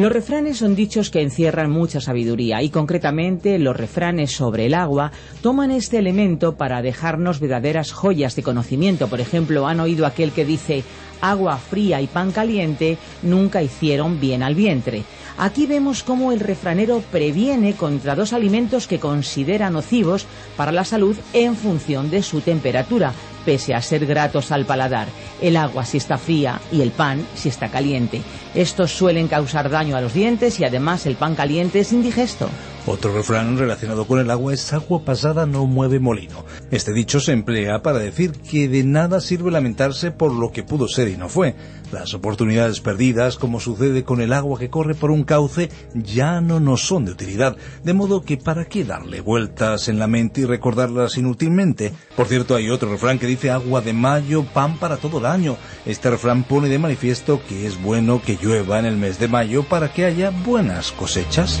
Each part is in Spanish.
Los refranes son dichos que encierran mucha sabiduría y concretamente los refranes sobre el agua toman este elemento para dejarnos verdaderas joyas de conocimiento. Por ejemplo, han oído aquel que dice agua fría y pan caliente nunca hicieron bien al vientre. Aquí vemos cómo el refranero previene contra dos alimentos que considera nocivos para la salud en función de su temperatura, pese a ser gratos al paladar. El agua si está fría y el pan si está caliente. Estos suelen causar daño a los dientes y además el pan caliente es indigesto. Otro refrán relacionado con el agua es agua pasada no mueve molino. Este dicho se emplea para decir que de nada sirve lamentarse por lo que pudo ser y no fue. Las oportunidades perdidas, como sucede con el agua que corre por un cauce, ya no nos son de utilidad, de modo que para qué darle vueltas en la mente y recordarlas inútilmente. Por cierto, hay otro refrán que dice agua de mayo, pan para todo el año. Este refrán pone de manifiesto que es bueno que llueva en el mes de mayo para que haya buenas cosechas.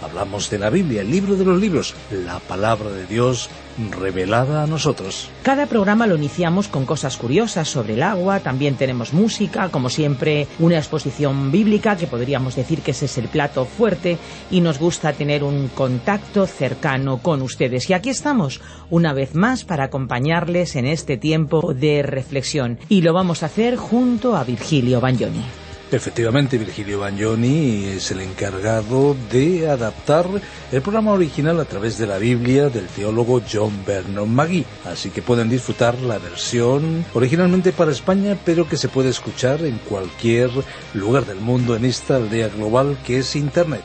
Hablamos de la Biblia, el libro de los libros, la palabra de Dios revelada a nosotros. Cada programa lo iniciamos con cosas curiosas sobre el agua, también tenemos música, como siempre una exposición bíblica, que podríamos decir que ese es el plato fuerte, y nos gusta tener un contacto cercano con ustedes. Y aquí estamos, una vez más, para acompañarles en este tiempo de reflexión, y lo vamos a hacer junto a Virgilio Bagnoni. Efectivamente, Virgilio Bagnoni es el encargado de adaptar el programa original a través de la Biblia del teólogo John Vernon Magee. Así que pueden disfrutar la versión originalmente para España, pero que se puede escuchar en cualquier lugar del mundo en esta aldea global que es Internet.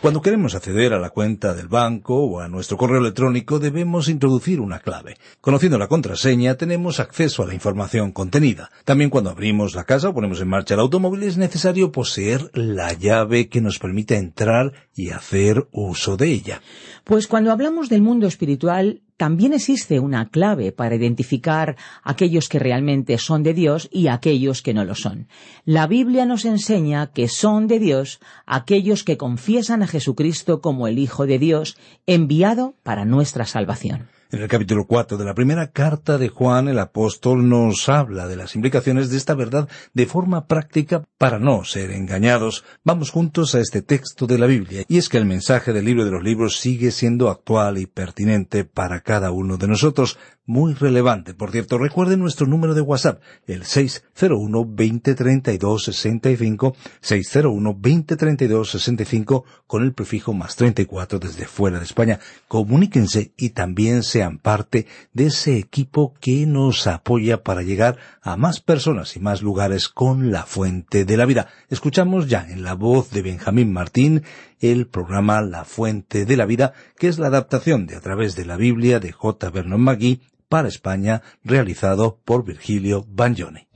Cuando queremos acceder a la cuenta del banco o a nuestro correo electrónico debemos introducir una clave. Conociendo la contraseña tenemos acceso a la información contenida. También cuando abrimos la casa o ponemos en marcha el automóvil es necesario poseer la llave que nos permita entrar y hacer uso de ella. Pues cuando hablamos del mundo espiritual también existe una clave para identificar aquellos que realmente son de Dios y aquellos que no lo son. La Biblia nos enseña que son de Dios aquellos que confiesan a Jesucristo como el Hijo de Dios enviado para nuestra salvación. En el capítulo 4 de la primera carta de Juan, el apóstol nos habla de las implicaciones de esta verdad de forma práctica para no ser engañados. Vamos juntos a este texto de la Biblia, y es que el mensaje del libro de los libros sigue siendo actual y pertinente para cada uno de nosotros muy relevante. Por cierto, recuerden nuestro número de WhatsApp, el 601-2032-65, 601-2032-65, con el prefijo más 34 desde fuera de España. Comuníquense y también sean parte de ese equipo que nos apoya para llegar a más personas y más lugares con la fuente de la vida. Escuchamos ya en la voz de Benjamín Martín el programa La Fuente de la Vida, que es la adaptación de A través de la Biblia de J. Vernon McGee para España, realizado por Virgilio Bagnoni.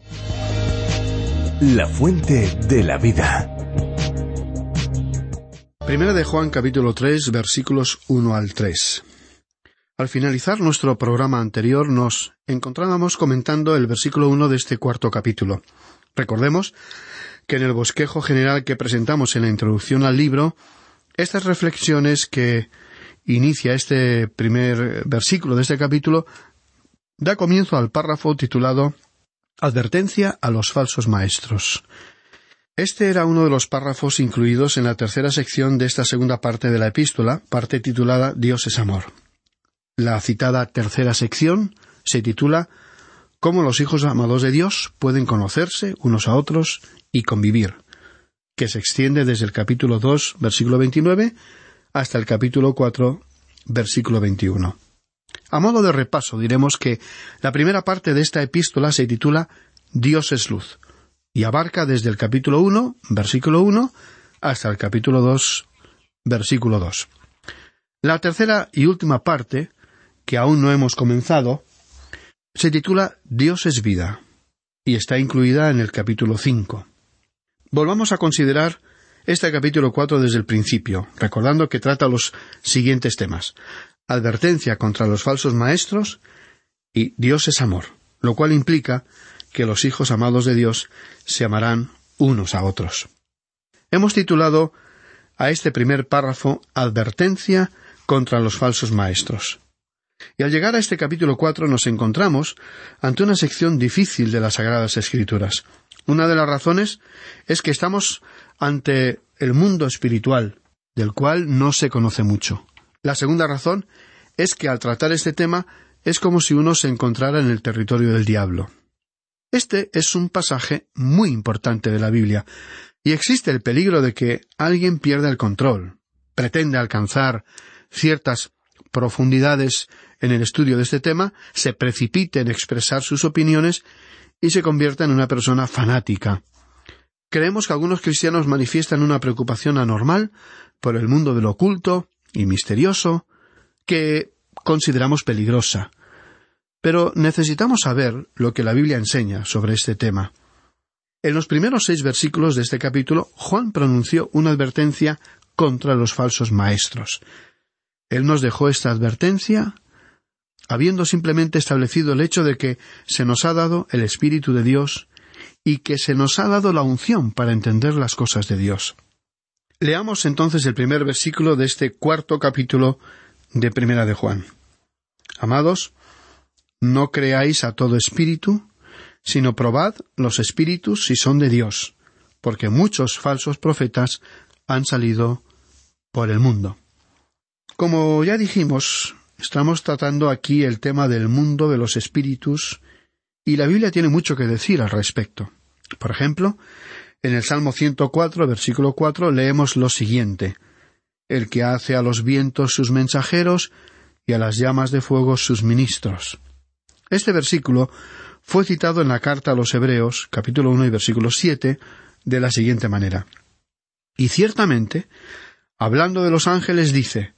La fuente de la vida. Primera de Juan capítulo 3 versículos 1 al 3. Al finalizar nuestro programa anterior nos encontrábamos comentando el versículo 1 de este cuarto capítulo. Recordemos que en el bosquejo general que presentamos en la introducción al libro, estas reflexiones que inicia este primer versículo de este capítulo da comienzo al párrafo titulado Advertencia a los falsos maestros. Este era uno de los párrafos incluidos en la tercera sección de esta segunda parte de la epístola, parte titulada Dios es amor. La citada tercera sección se titula Cómo los hijos amados de Dios pueden conocerse unos a otros y convivir, que se extiende desde el capítulo 2, versículo 29, hasta el capítulo 4, versículo 21. A modo de repaso diremos que la primera parte de esta epístola se titula Dios es luz y abarca desde el capítulo 1, versículo 1, hasta el capítulo 2, versículo 2. La tercera y última parte, que aún no hemos comenzado, se titula Dios es vida y está incluida en el capítulo 5. Volvamos a considerar este capítulo 4 desde el principio, recordando que trata los siguientes temas advertencia contra los falsos maestros y Dios es amor, lo cual implica que los hijos amados de Dios se amarán unos a otros. Hemos titulado a este primer párrafo Advertencia contra los falsos maestros. Y al llegar a este capítulo cuatro nos encontramos ante una sección difícil de las Sagradas Escrituras. Una de las razones es que estamos ante el mundo espiritual, del cual no se conoce mucho. La segunda razón es que al tratar este tema es como si uno se encontrara en el territorio del diablo. Este es un pasaje muy importante de la Biblia, y existe el peligro de que alguien pierda el control, pretenda alcanzar ciertas profundidades en el estudio de este tema, se precipite en expresar sus opiniones y se convierta en una persona fanática. Creemos que algunos cristianos manifiestan una preocupación anormal por el mundo del oculto, y misterioso que consideramos peligrosa. Pero necesitamos saber lo que la Biblia enseña sobre este tema. En los primeros seis versículos de este capítulo, Juan pronunció una advertencia contra los falsos maestros. Él nos dejó esta advertencia habiendo simplemente establecido el hecho de que se nos ha dado el Espíritu de Dios y que se nos ha dado la unción para entender las cosas de Dios. Leamos entonces el primer versículo de este cuarto capítulo de Primera de Juan. Amados, no creáis a todo espíritu, sino probad los espíritus si son de Dios, porque muchos falsos profetas han salido por el mundo. Como ya dijimos, estamos tratando aquí el tema del mundo de los espíritus, y la Biblia tiene mucho que decir al respecto. Por ejemplo, en el Salmo 104, versículo 4, leemos lo siguiente El que hace a los vientos sus mensajeros y a las llamas de fuego sus ministros. Este versículo fue citado en la carta a los Hebreos, capítulo 1 y versículo 7, de la siguiente manera. Y ciertamente, Hablando de los ángeles dice,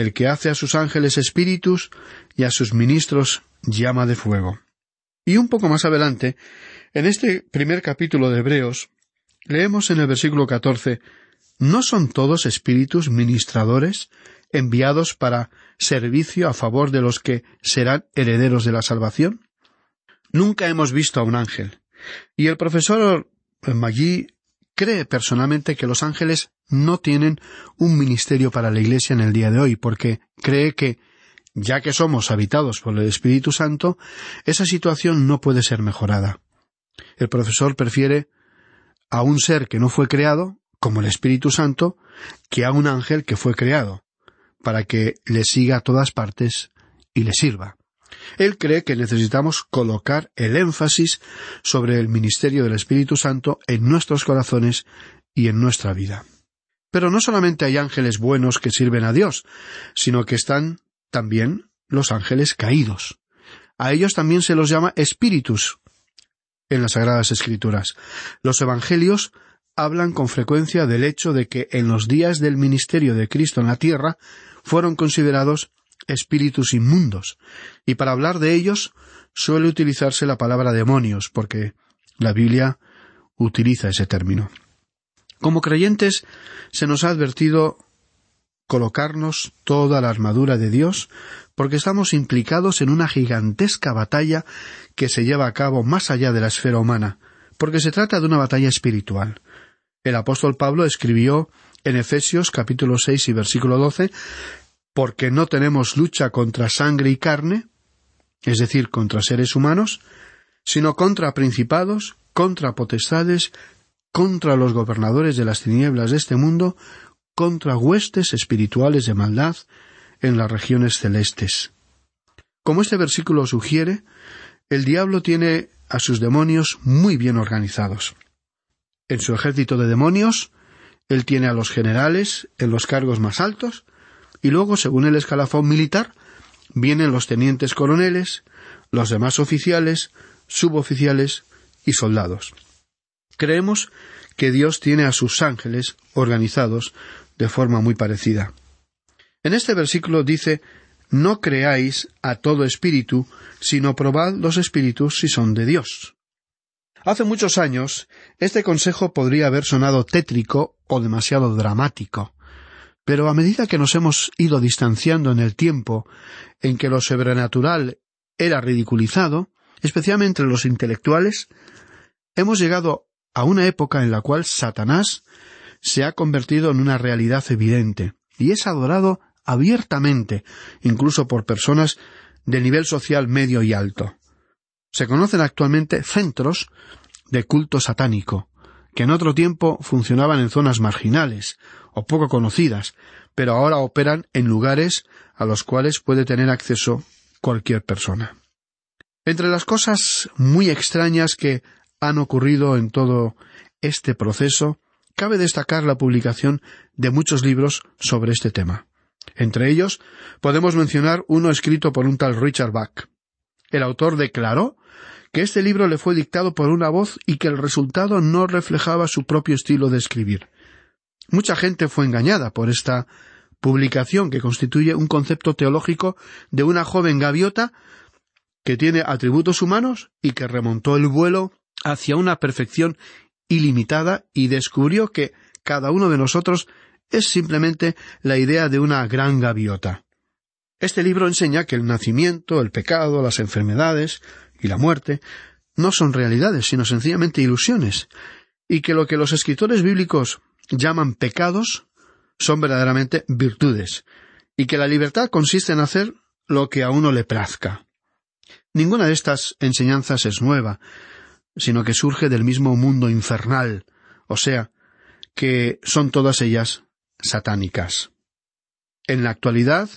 El que hace a sus ángeles espíritus y a sus ministros llama de fuego. Y un poco más adelante, en este primer capítulo de Hebreos, leemos en el versículo catorce ¿No son todos espíritus ministradores enviados para servicio a favor de los que serán herederos de la salvación? Nunca hemos visto a un ángel. Y el profesor Magui cree personalmente que los ángeles no tienen un ministerio para la Iglesia en el día de hoy, porque cree que, ya que somos habitados por el Espíritu Santo, esa situación no puede ser mejorada. El profesor prefiere a un ser que no fue creado, como el Espíritu Santo, que a un ángel que fue creado, para que le siga a todas partes y le sirva. Él cree que necesitamos colocar el énfasis sobre el ministerio del Espíritu Santo en nuestros corazones y en nuestra vida. Pero no solamente hay ángeles buenos que sirven a Dios, sino que están también los ángeles caídos. A ellos también se los llama espíritus en las Sagradas Escrituras. Los Evangelios hablan con frecuencia del hecho de que en los días del ministerio de Cristo en la tierra fueron considerados espíritus inmundos, y para hablar de ellos suele utilizarse la palabra demonios, porque la Biblia utiliza ese término. Como creyentes se nos ha advertido colocarnos toda la armadura de Dios, porque estamos implicados en una gigantesca batalla que se lleva a cabo más allá de la esfera humana, porque se trata de una batalla espiritual. El apóstol Pablo escribió en Efesios capítulo seis y versículo doce porque no tenemos lucha contra sangre y carne, es decir, contra seres humanos, sino contra principados, contra potestades, contra los gobernadores de las tinieblas de este mundo, contra huestes espirituales de maldad en las regiones celestes. Como este versículo sugiere, el diablo tiene a sus demonios muy bien organizados. En su ejército de demonios, él tiene a los generales en los cargos más altos, y luego, según el escalafón militar, vienen los tenientes coroneles, los demás oficiales, suboficiales y soldados. Creemos que Dios tiene a sus ángeles organizados de forma muy parecida. En este versículo dice No creáis a todo espíritu, sino probad los espíritus si son de Dios. Hace muchos años, este consejo podría haber sonado tétrico o demasiado dramático. Pero a medida que nos hemos ido distanciando en el tiempo en que lo sobrenatural era ridiculizado, especialmente los intelectuales, hemos llegado a una época en la cual Satanás se ha convertido en una realidad evidente y es adorado abiertamente, incluso por personas de nivel social medio y alto. Se conocen actualmente centros de culto satánico, que en otro tiempo funcionaban en zonas marginales o poco conocidas, pero ahora operan en lugares a los cuales puede tener acceso cualquier persona. Entre las cosas muy extrañas que han ocurrido en todo este proceso, cabe destacar la publicación de muchos libros sobre este tema. Entre ellos podemos mencionar uno escrito por un tal Richard Bach. El autor declaró que este libro le fue dictado por una voz y que el resultado no reflejaba su propio estilo de escribir. Mucha gente fue engañada por esta publicación que constituye un concepto teológico de una joven gaviota que tiene atributos humanos y que remontó el vuelo hacia una perfección ilimitada y descubrió que cada uno de nosotros es simplemente la idea de una gran gaviota. Este libro enseña que el nacimiento, el pecado, las enfermedades y la muerte no son realidades, sino sencillamente ilusiones, y que lo que los escritores bíblicos llaman pecados son verdaderamente virtudes, y que la libertad consiste en hacer lo que a uno le plazca. Ninguna de estas enseñanzas es nueva, sino que surge del mismo mundo infernal, o sea, que son todas ellas satánicas. En la actualidad,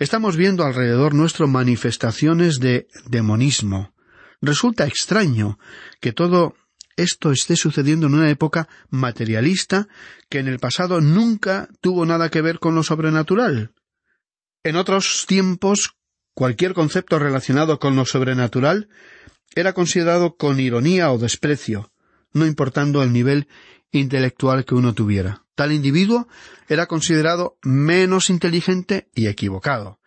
estamos viendo alrededor nuestro manifestaciones de demonismo. Resulta extraño que todo esto esté sucediendo en una época materialista que en el pasado nunca tuvo nada que ver con lo sobrenatural. En otros tiempos, cualquier concepto relacionado con lo sobrenatural era considerado con ironía o desprecio, no importando el nivel intelectual que uno tuviera. Tal individuo era considerado menos inteligente y equivocado,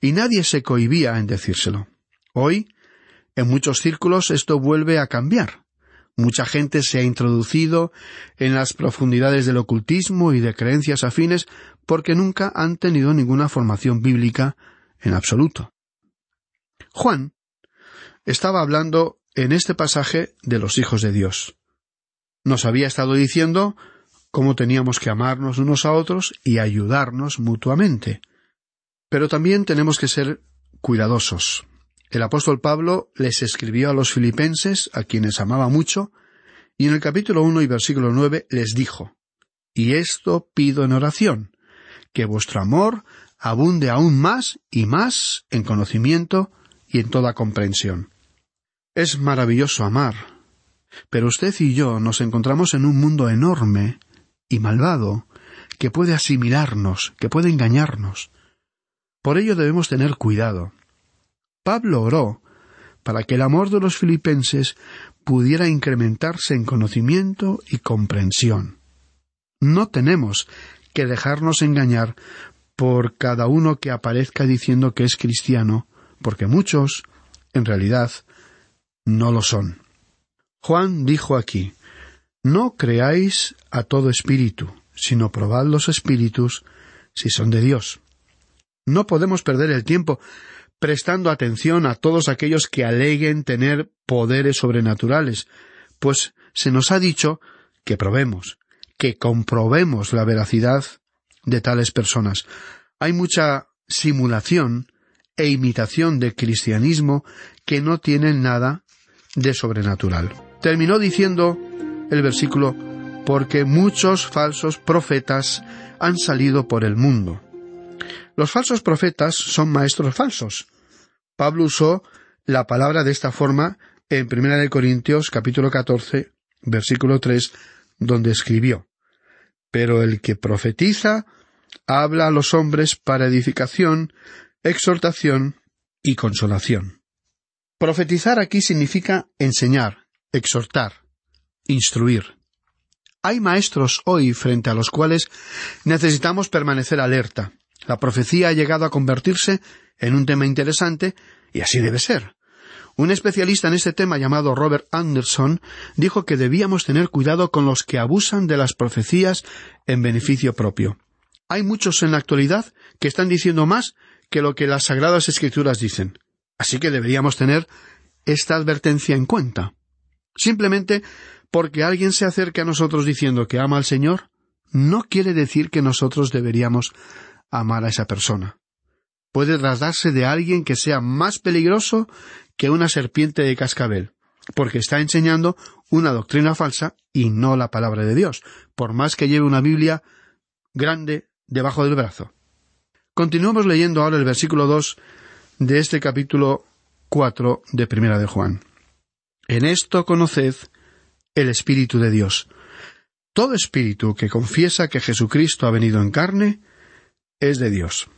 y nadie se cohibía en decírselo. Hoy, en muchos círculos esto vuelve a cambiar. Mucha gente se ha introducido en las profundidades del ocultismo y de creencias afines porque nunca han tenido ninguna formación bíblica en absoluto. Juan estaba hablando en este pasaje de los hijos de Dios. Nos había estado diciendo cómo teníamos que amarnos unos a otros y ayudarnos mutuamente. Pero también tenemos que ser cuidadosos. El apóstol Pablo les escribió a los filipenses, a quienes amaba mucho, y en el capítulo uno y versículo nueve les dijo Y esto pido en oración, que vuestro amor abunde aún más y más en conocimiento y en toda comprensión. Es maravilloso amar, pero usted y yo nos encontramos en un mundo enorme y malvado que puede asimilarnos, que puede engañarnos. Por ello debemos tener cuidado. Pablo oró para que el amor de los filipenses pudiera incrementarse en conocimiento y comprensión. No tenemos que dejarnos engañar por cada uno que aparezca diciendo que es cristiano, porque muchos, en realidad, no lo son. Juan dijo aquí no creáis a todo espíritu, sino probad los espíritus si son de Dios. No podemos perder el tiempo prestando atención a todos aquellos que aleguen tener poderes sobrenaturales, pues se nos ha dicho que probemos, que comprobemos la veracidad de tales personas. Hay mucha simulación e imitación de cristianismo que no tienen nada de sobrenatural. Terminó diciendo el versículo porque muchos falsos profetas han salido por el mundo. Los falsos profetas son maestros falsos. Pablo usó la palabra de esta forma en 1 Corintios capítulo 14 versículo 3 donde escribió Pero el que profetiza habla a los hombres para edificación, exhortación y consolación. Profetizar aquí significa enseñar, exhortar, instruir. Hay maestros hoy frente a los cuales necesitamos permanecer alerta. La profecía ha llegado a convertirse en un tema interesante y así debe ser. Un especialista en este tema llamado Robert Anderson dijo que debíamos tener cuidado con los que abusan de las profecías en beneficio propio. Hay muchos en la actualidad que están diciendo más que lo que las sagradas escrituras dicen. Así que deberíamos tener esta advertencia en cuenta. Simplemente porque alguien se acerque a nosotros diciendo que ama al Señor, no quiere decir que nosotros deberíamos amar a esa persona. Puede tratarse de alguien que sea más peligroso que una serpiente de cascabel, porque está enseñando una doctrina falsa y no la palabra de Dios, por más que lleve una Biblia grande debajo del brazo. Continuamos leyendo ahora el versículo dos de este capítulo cuatro de Primera de Juan. En esto conoced el Espíritu de Dios. Todo espíritu que confiesa que Jesucristo ha venido en carne es de Dios.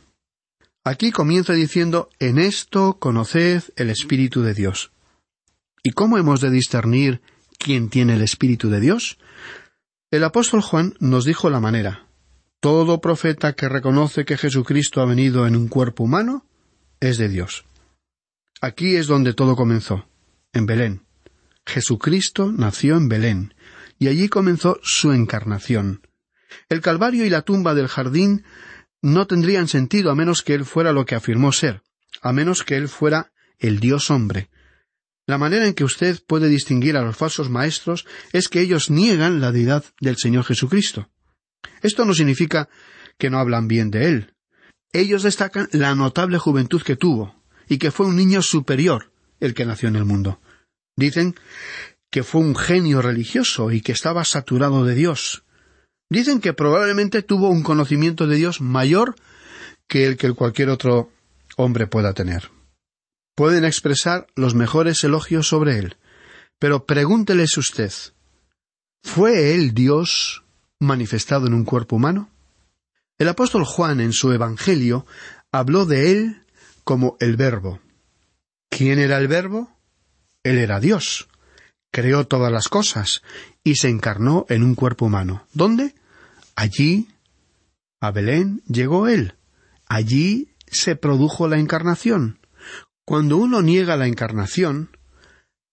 Aquí comienza diciendo En esto conoced el Espíritu de Dios. ¿Y cómo hemos de discernir quién tiene el Espíritu de Dios? El apóstol Juan nos dijo la manera. Todo profeta que reconoce que Jesucristo ha venido en un cuerpo humano es de Dios. Aquí es donde todo comenzó, en Belén. Jesucristo nació en Belén, y allí comenzó su encarnación. El Calvario y la tumba del jardín no tendrían sentido a menos que Él fuera lo que afirmó ser, a menos que Él fuera el Dios hombre. La manera en que usted puede distinguir a los falsos maestros es que ellos niegan la deidad del Señor Jesucristo. Esto no significa que no hablan bien de Él. Ellos destacan la notable juventud que tuvo, y que fue un niño superior el que nació en el mundo. Dicen que fue un genio religioso y que estaba saturado de Dios. Dicen que probablemente tuvo un conocimiento de Dios mayor que el que cualquier otro hombre pueda tener. Pueden expresar los mejores elogios sobre él, pero pregúnteles usted, ¿fue él Dios manifestado en un cuerpo humano? El apóstol Juan en su Evangelio habló de él como el Verbo. ¿Quién era el Verbo? Él era Dios. Creó todas las cosas y se encarnó en un cuerpo humano. ¿Dónde? Allí, a Belén, llegó Él. Allí se produjo la encarnación. Cuando uno niega la encarnación,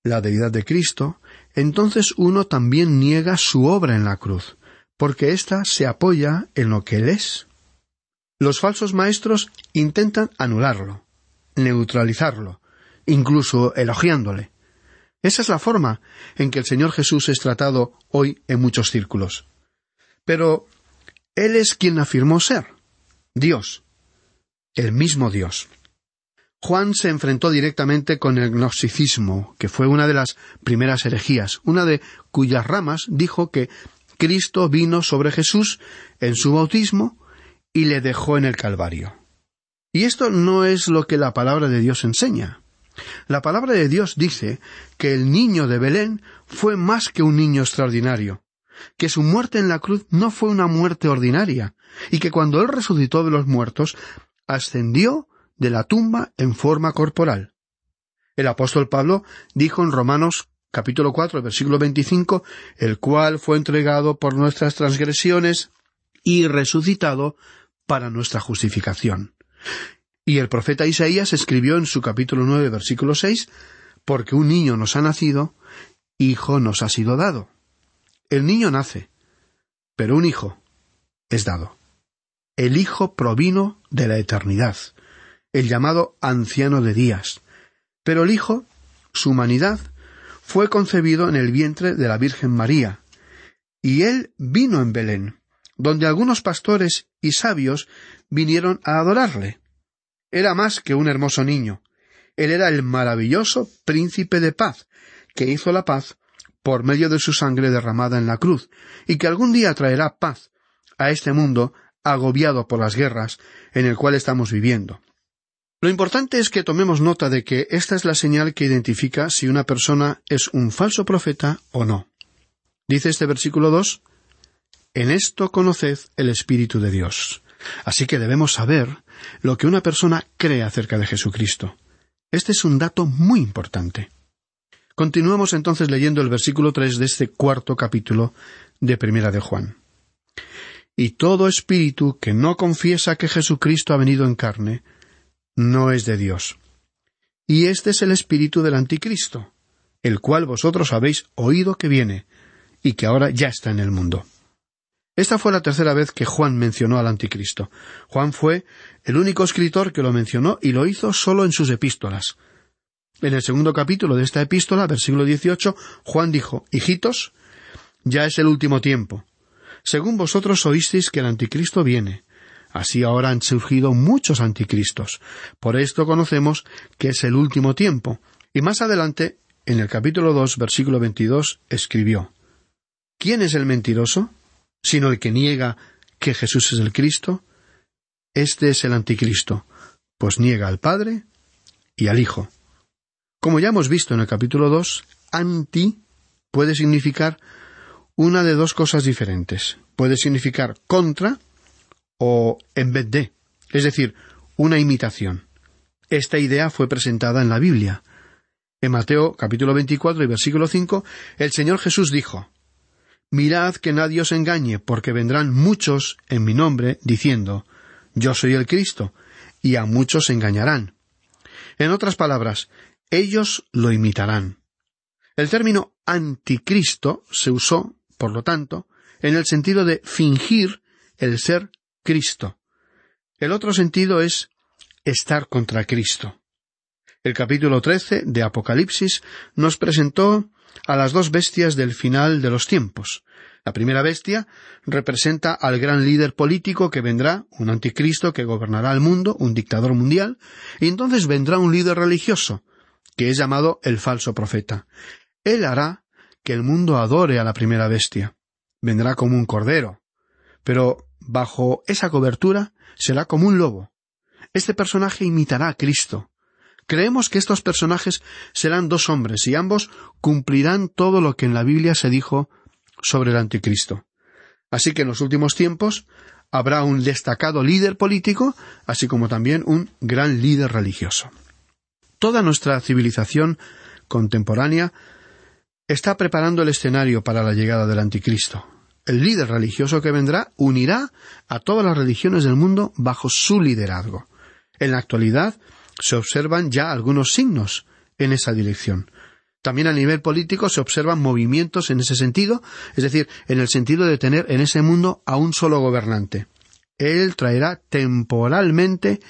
la deidad de Cristo, entonces uno también niega su obra en la cruz, porque ésta se apoya en lo que Él es. Los falsos maestros intentan anularlo, neutralizarlo, incluso elogiándole. Esa es la forma en que el Señor Jesús es tratado hoy en muchos círculos. Pero Él es quien afirmó ser Dios, el mismo Dios. Juan se enfrentó directamente con el gnosticismo, que fue una de las primeras herejías, una de cuyas ramas dijo que Cristo vino sobre Jesús en su bautismo y le dejó en el Calvario. Y esto no es lo que la palabra de Dios enseña. La palabra de Dios dice que el niño de Belén fue más que un niño extraordinario, que su muerte en la cruz no fue una muerte ordinaria, y que cuando él resucitó de los muertos, ascendió de la tumba en forma corporal. El apóstol Pablo dijo en Romanos capítulo cuatro, versículo veinticinco, el cual fue entregado por nuestras transgresiones y resucitado para nuestra justificación. Y el profeta Isaías escribió en su capítulo nueve, versículo seis, porque un niño nos ha nacido, hijo nos ha sido dado. El niño nace, pero un hijo es dado. El hijo provino de la eternidad el llamado anciano de días. Pero el Hijo, su humanidad, fue concebido en el vientre de la Virgen María, y él vino en Belén, donde algunos pastores y sabios vinieron a adorarle. Era más que un hermoso niño. Él era el maravilloso príncipe de paz, que hizo la paz por medio de su sangre derramada en la cruz, y que algún día traerá paz a este mundo agobiado por las guerras en el cual estamos viviendo. Lo importante es que tomemos nota de que esta es la señal que identifica si una persona es un falso profeta o no. Dice este versículo dos En esto conoced el Espíritu de Dios. Así que debemos saber lo que una persona cree acerca de Jesucristo. Este es un dato muy importante. Continuemos entonces leyendo el versículo tres de este cuarto capítulo de Primera de Juan. Y todo espíritu que no confiesa que Jesucristo ha venido en carne, no es de Dios. Y este es el espíritu del anticristo, el cual vosotros habéis oído que viene, y que ahora ya está en el mundo. Esta fue la tercera vez que Juan mencionó al anticristo. Juan fue el único escritor que lo mencionó y lo hizo solo en sus epístolas. En el segundo capítulo de esta epístola, versículo 18, Juan dijo, Hijitos, ya es el último tiempo. Según vosotros oísteis que el anticristo viene, Así ahora han surgido muchos anticristos. Por esto conocemos que es el último tiempo. Y más adelante, en el capítulo dos, versículo veintidós, escribió ¿Quién es el mentiroso? Sino el que niega que Jesús es el Cristo. Este es el anticristo, pues niega al Padre y al Hijo. Como ya hemos visto en el capítulo dos, anti puede significar una de dos cosas diferentes. Puede significar contra o en vez de, es decir, una imitación. Esta idea fue presentada en la Biblia. En Mateo capítulo 24 y versículo 5, el Señor Jesús dijo, Mirad que nadie os engañe, porque vendrán muchos en mi nombre, diciendo, Yo soy el Cristo, y a muchos engañarán. En otras palabras, ellos lo imitarán. El término anticristo se usó, por lo tanto, en el sentido de fingir el ser Cristo. El otro sentido es estar contra Cristo. El capítulo trece de Apocalipsis nos presentó a las dos bestias del final de los tiempos. La primera bestia representa al gran líder político que vendrá, un anticristo que gobernará el mundo, un dictador mundial, y entonces vendrá un líder religioso, que es llamado el falso profeta. Él hará que el mundo adore a la primera bestia. Vendrá como un cordero. Pero bajo esa cobertura, será como un lobo. Este personaje imitará a Cristo. Creemos que estos personajes serán dos hombres y ambos cumplirán todo lo que en la Biblia se dijo sobre el anticristo. Así que en los últimos tiempos habrá un destacado líder político, así como también un gran líder religioso. Toda nuestra civilización contemporánea está preparando el escenario para la llegada del anticristo. el líder religioso que vendrá unirá a todas las religiones del mundo bajo su liderazgo. En la actualidad se observan ya algunos signos en esa dirección. También a nivel político se observan movimientos en ese sentido, es decir, en el sentido de tener en ese mundo a un solo gobernante. Él traerá temporalmente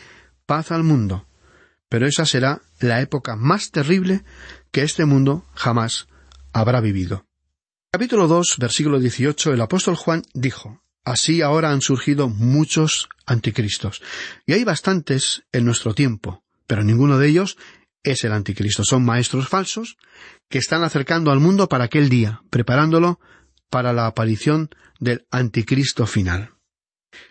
paz al mundo. Pero esa será la época más terrible que este mundo jamás habrá vivido. Capítulo 2, versículo 18, el apóstol Juan dijo, Así ahora han surgido muchos anticristos. Y hay bastantes en nuestro tiempo, pero ninguno de ellos es el anticristo. Son maestros falsos que están acercando al mundo para aquel día, preparándolo para la aparición del anticristo final.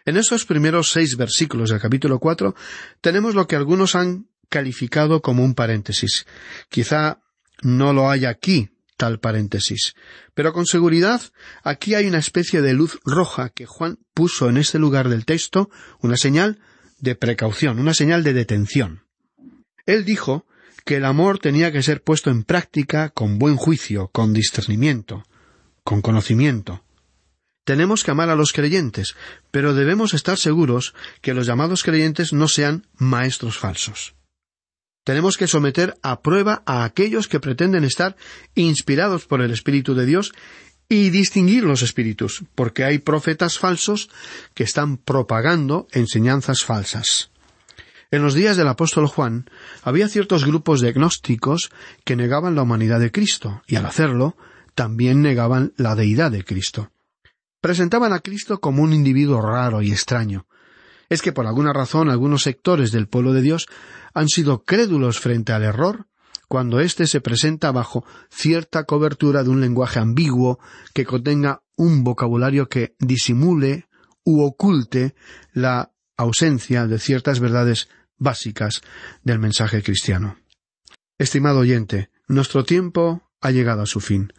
En estos primeros seis versículos del capítulo cuatro tenemos lo que algunos han calificado como un paréntesis. Quizá no lo haya aquí tal paréntesis, pero con seguridad aquí hay una especie de luz roja que Juan puso en este lugar del texto, una señal de precaución, una señal de detención. Él dijo que el amor tenía que ser puesto en práctica con buen juicio, con discernimiento, con conocimiento. Tenemos que amar a los creyentes, pero debemos estar seguros que los llamados creyentes no sean maestros falsos. Tenemos que someter a prueba a aquellos que pretenden estar inspirados por el Espíritu de Dios y distinguir los espíritus, porque hay profetas falsos que están propagando enseñanzas falsas. En los días del apóstol Juan había ciertos grupos de gnósticos que negaban la humanidad de Cristo, y al hacerlo también negaban la deidad de Cristo. Presentaban a Cristo como un individuo raro y extraño. Es que por alguna razón algunos sectores del pueblo de Dios han sido crédulos frente al error cuando éste se presenta bajo cierta cobertura de un lenguaje ambiguo que contenga un vocabulario que disimule u oculte la ausencia de ciertas verdades básicas del mensaje cristiano. Estimado oyente, nuestro tiempo ha llegado a su fin.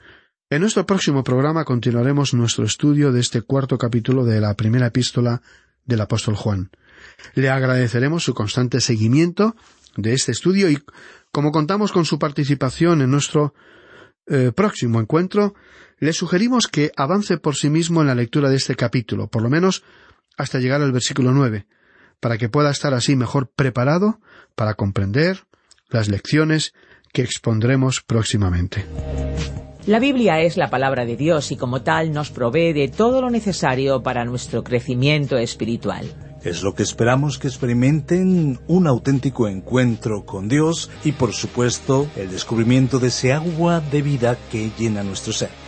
En nuestro próximo programa continuaremos nuestro estudio de este cuarto capítulo de la primera epístola del apóstol Juan. Le agradeceremos su constante seguimiento de este estudio y como contamos con su participación en nuestro eh, próximo encuentro, le sugerimos que avance por sí mismo en la lectura de este capítulo, por lo menos hasta llegar al versículo nueve, para que pueda estar así mejor preparado para comprender las lecciones que expondremos próximamente. La Biblia es la palabra de Dios y como tal nos provee de todo lo necesario para nuestro crecimiento espiritual. Es lo que esperamos que experimenten un auténtico encuentro con Dios y por supuesto el descubrimiento de ese agua de vida que llena nuestro ser.